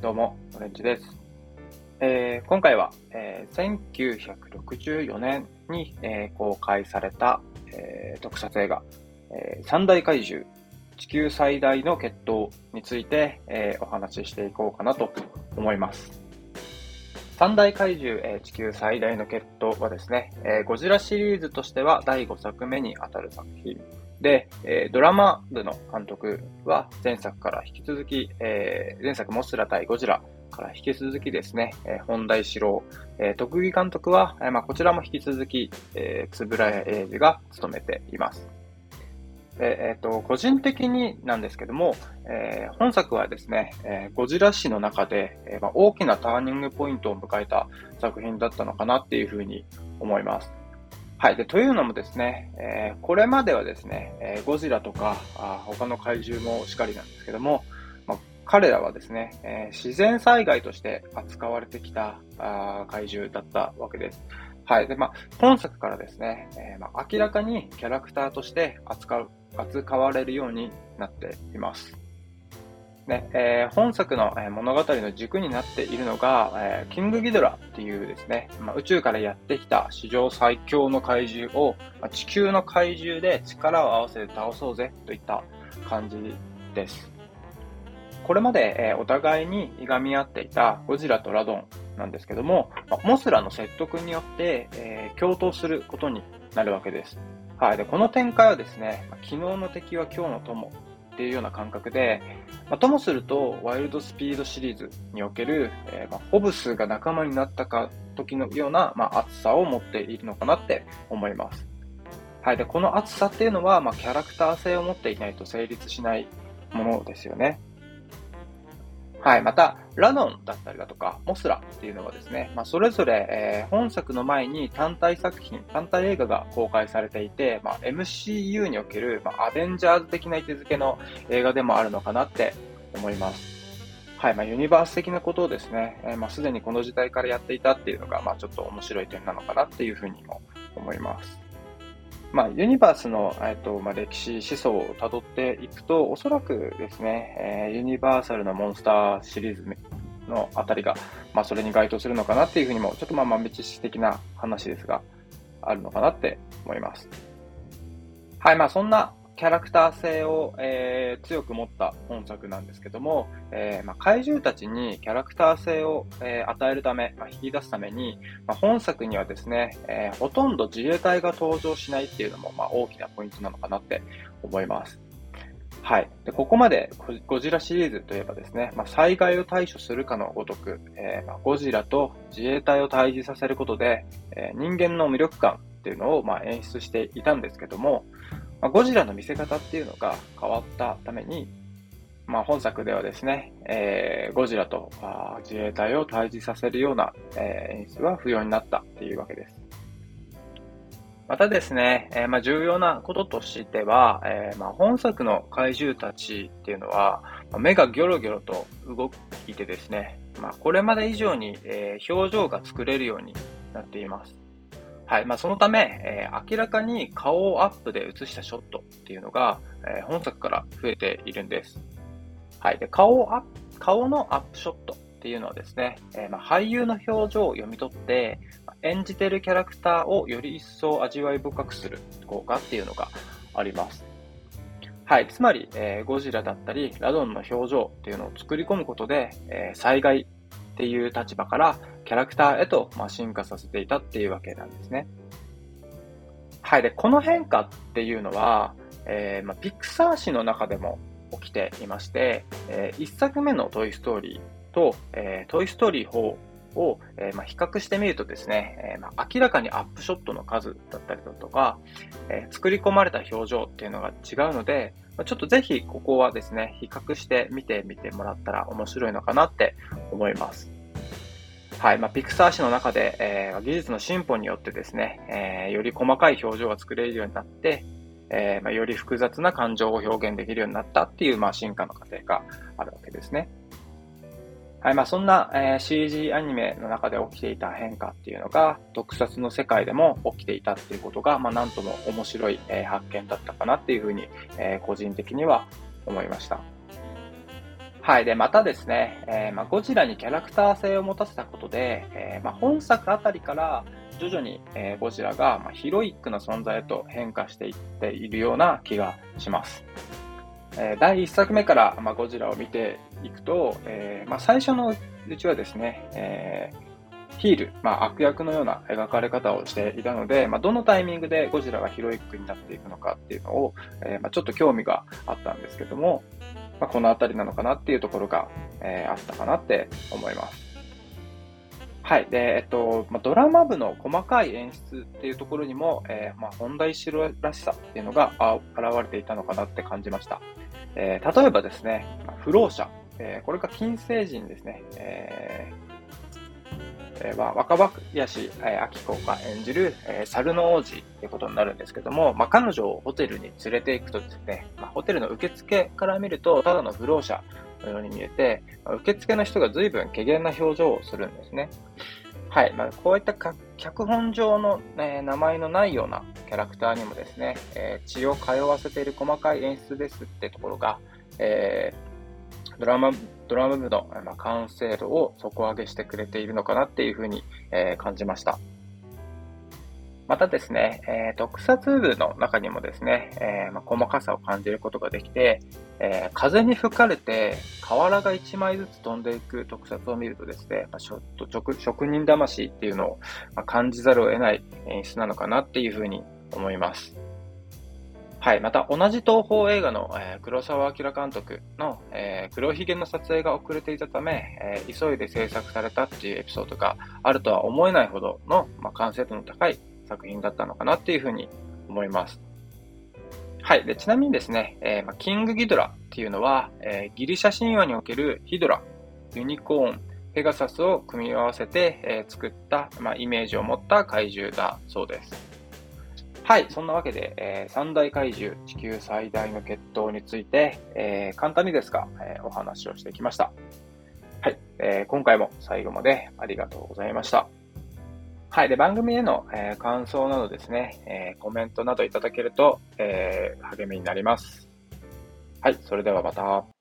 どうも、オレンジです。えー、今回は、えー、1964年に、えー、公開された、えー、特撮映画、えー、三大怪獣、地球最大の決闘について、えー、お話ししていこうかなと思います。三大怪獣、えー、地球最大の決闘はですね、えー、ゴジラシリーズとしては第5作目にあたる作品で、えー、ドラマ部の監督は前作から引き続き、えー、前作モスラ対ゴジラから引き続きですね、えー、本田四郎、えー、特技監督は、えーまあ、こちらも引き続き、えー、つぶらや英二が務めています。えー、と個人的になんですけども、えー、本作はですね、えー、ゴジラ史の中で、えーまあ、大きなターニングポイントを迎えた作品だったのかなっていうふうに思います。はい。で、というのもですね、えー、これまではですね、えー、ゴジラとかあ他の怪獣もしかりなんですけども、まあ、彼らはですね、えー、自然災害として扱われてきたあ怪獣だったわけです。はい。で、まあ、本作からですね、えまあ、明らかにキャラクターとして扱う、扱われるようになっています。ねえー、本作の、物語の軸になっているのが、えー、キングギドラっていうですね、まあ、宇宙からやってきた史上最強の怪獣を、まあ、地球の怪獣で力を合わせて倒そうぜといった感じです。これまで、えー、お互いにいがみ合っていたゴジラとラドンなんですけども、まあ、モスラの説得によって、え共闘することになるわけです。はい。で、この展開はですね、昨日の敵は今日の友っていうような感覚で、まあ、ともすると、ワイルドスピードシリーズにおける、えー、まあ、ホブスが仲間になったか時のような、まあ、熱さを持っているのかなって思います。はい。で、この熱さっていうのは、まあ、キャラクター性を持っていないと成立しないものですよね。はい。また、ラノンだったりだとか、モスラっていうのはですね、まあ、それぞれ、えー、本作の前に単体作品、単体映画が公開されていて、まあ、MCU における、まあ、アベンジャーズ的な位置づけの映画でもあるのかなって思います。はい。まあ、ユニバース的なことをですね、えー、まあ、すでにこの時代からやっていたっていうのが、まあ、ちょっと面白い点なのかなっていうふうにも思います。まあ、ユニバースの、えっとまあ、歴史、思想をたどっていくと、おそらくですね、えー、ユニバーサルのモンスターシリーズのあたりが、まあ、それに該当するのかなっていうふうにも、ちょっとまあ豆知識的な話ですが、あるのかなって思います。はい、まあそんなキャラクター性を、えー、強く持った本作なんですけども、えー、まあ、怪獣たちにキャラクター性を、えー、与えるため、まあ、引き出すために、まあ、本作にはですね、えほとんど自衛隊が登場しないっていうのも、ま大きなポイントなのかなって思います。はい。で、ここまでゴジラシリーズといえばですね、まあ、災害を対処するかのごとく、えー、まあ、ゴジラと自衛隊を対峙させることで、えー、人間の魅力感っていうのをまあ演出していたんですけども、まあ、ゴジラの見せ方っていうのが変わったために、まあ、本作ではですね、えー、ゴジラとあ自衛隊を対峙させるような、えー、演出は不要になったっていうわけです。またですね、えー、まあ、重要なこととしては、え、まあ、本作の怪獣たちっていうのは、目がギョロギョロと動いてですね、ま、これまで以上に、え、表情が作れるようになっています。はい。まあ、そのため、えー、明らかに顔をアップで映したショットっていうのが、えー、本作から増えているんです。はい。で、顔ア顔のアップショットっていうのはですね、えー、まあ、俳優の表情を読み取って、演じてるキャラクターをより一層味わい深くする効果っていうのがあります。はい。つまり、えー、ゴジラだったり、ラドンの表情っていうのを作り込むことで、えー、災害っていう立場からキャラクターへと、まあ、進化させていたっていうわけなんですね。はい。で、この変化っていうのは、えー、まあ、ピクサー誌の中でも起きていまして、えー、1作目のトイストーリーと、えー、トイストーリー4を、えー、まあ、比較してみるとですね、えー、まあ、明らかにアップショットの数だったりだとか、えー、作り込まれた表情っていうのが違うので、ちょっとぜひここはですね、比較して見てみてもらったら面白いのかなって思います。はい。まあ、ピクサー誌の中で、えー、技術の進歩によってですね、えー、より細かい表情が作れるようになって、えー、まあ、より複雑な感情を表現できるようになったっていう、まあ、進化の過程があるわけですね。はい。まあ、そんな、えー、CG アニメの中で起きていた変化っていうのが、特撮の世界でも起きていたっていうことが、まあ、なんとも面白い、えー、発見だったかなっていうふうに、えー、個人的には思いました。はい。で、またですね、えー、まあ、ゴジラにキャラクター性を持たせたことで、えー、まあ、本作あたりから徐々に、えー、ゴジラが、まあ、ヒロイックな存在へと変化していっているような気がします。え第1作目から、まあ、ゴジラを見ていくと、えまあ、最初のうちはですね、えヒール、まあ、悪役のような描かれ方をしていたので、まあ、どのタイミングでゴジラがヒロイックになっていくのかっていうのを、えー、まあ、ちょっと興味があったんですけども、まあ、この辺りなのかなっていうところが、え、あったかなって思います。はい。で、えっと、ま、ドラマ部の細かい演出っていうところにも、えー、まあ、本題城らしさっていうのがあ現れていたのかなって感じました。えー、例えばですね、不老者、えー、これが金星人ですね、えーえー、まあ、若林、え、明子が演じる、えー、猿の王子ってことになるんですけども、まあ、彼女をホテルに連れて行くとですね、まあ、ホテルの受付から見ると、ただの不老者のように見えて、まあ、受付の人が随分怪げな表情をするんですね。はい。まあ、こういった脚本上の、え、名前のないようなキャラクターにもですね、えー、血を通わせている細かい演出ですってところが、えードラマ、ドラム部の、ま、完成度を底上げしてくれているのかなっていうふうに、え、感じました。またですね、えー、特撮部の中にもですね、えー、ま、細かさを感じることができて、えー、風に吹かれて瓦が1枚ずつ飛んでいく特撮を見るとですね、まあ、ちょっと職人魂っていうのを感じざるを得ない演出なのかなっていうふうに思います。はい。また、同じ東宝映画の、えー、黒沢明監督の、えー、黒ひげの撮影が遅れていたため、えー、急いで制作されたっていうエピソードがあるとは思えないほどの、まあ、完成度の高い作品だったのかなっていうふうに思います。はい。で、ちなみにですね、え、まあ、キングギドラっていうのは、え、ギリシャ神話におけるヒドラ、ユニコーン、ペガサスを組み合わせて、え、作った、まあ、イメージを持った怪獣だそうです。はい。そんなわけで、えー、三大怪獣、地球最大の決闘について、えー、簡単にですが、えー、お話をしてきました。はい。えー、今回も最後までありがとうございました。はい。で、番組への、えー、感想などですね、えー、コメントなどいただけると、えー、励みになります。はい。それではまた。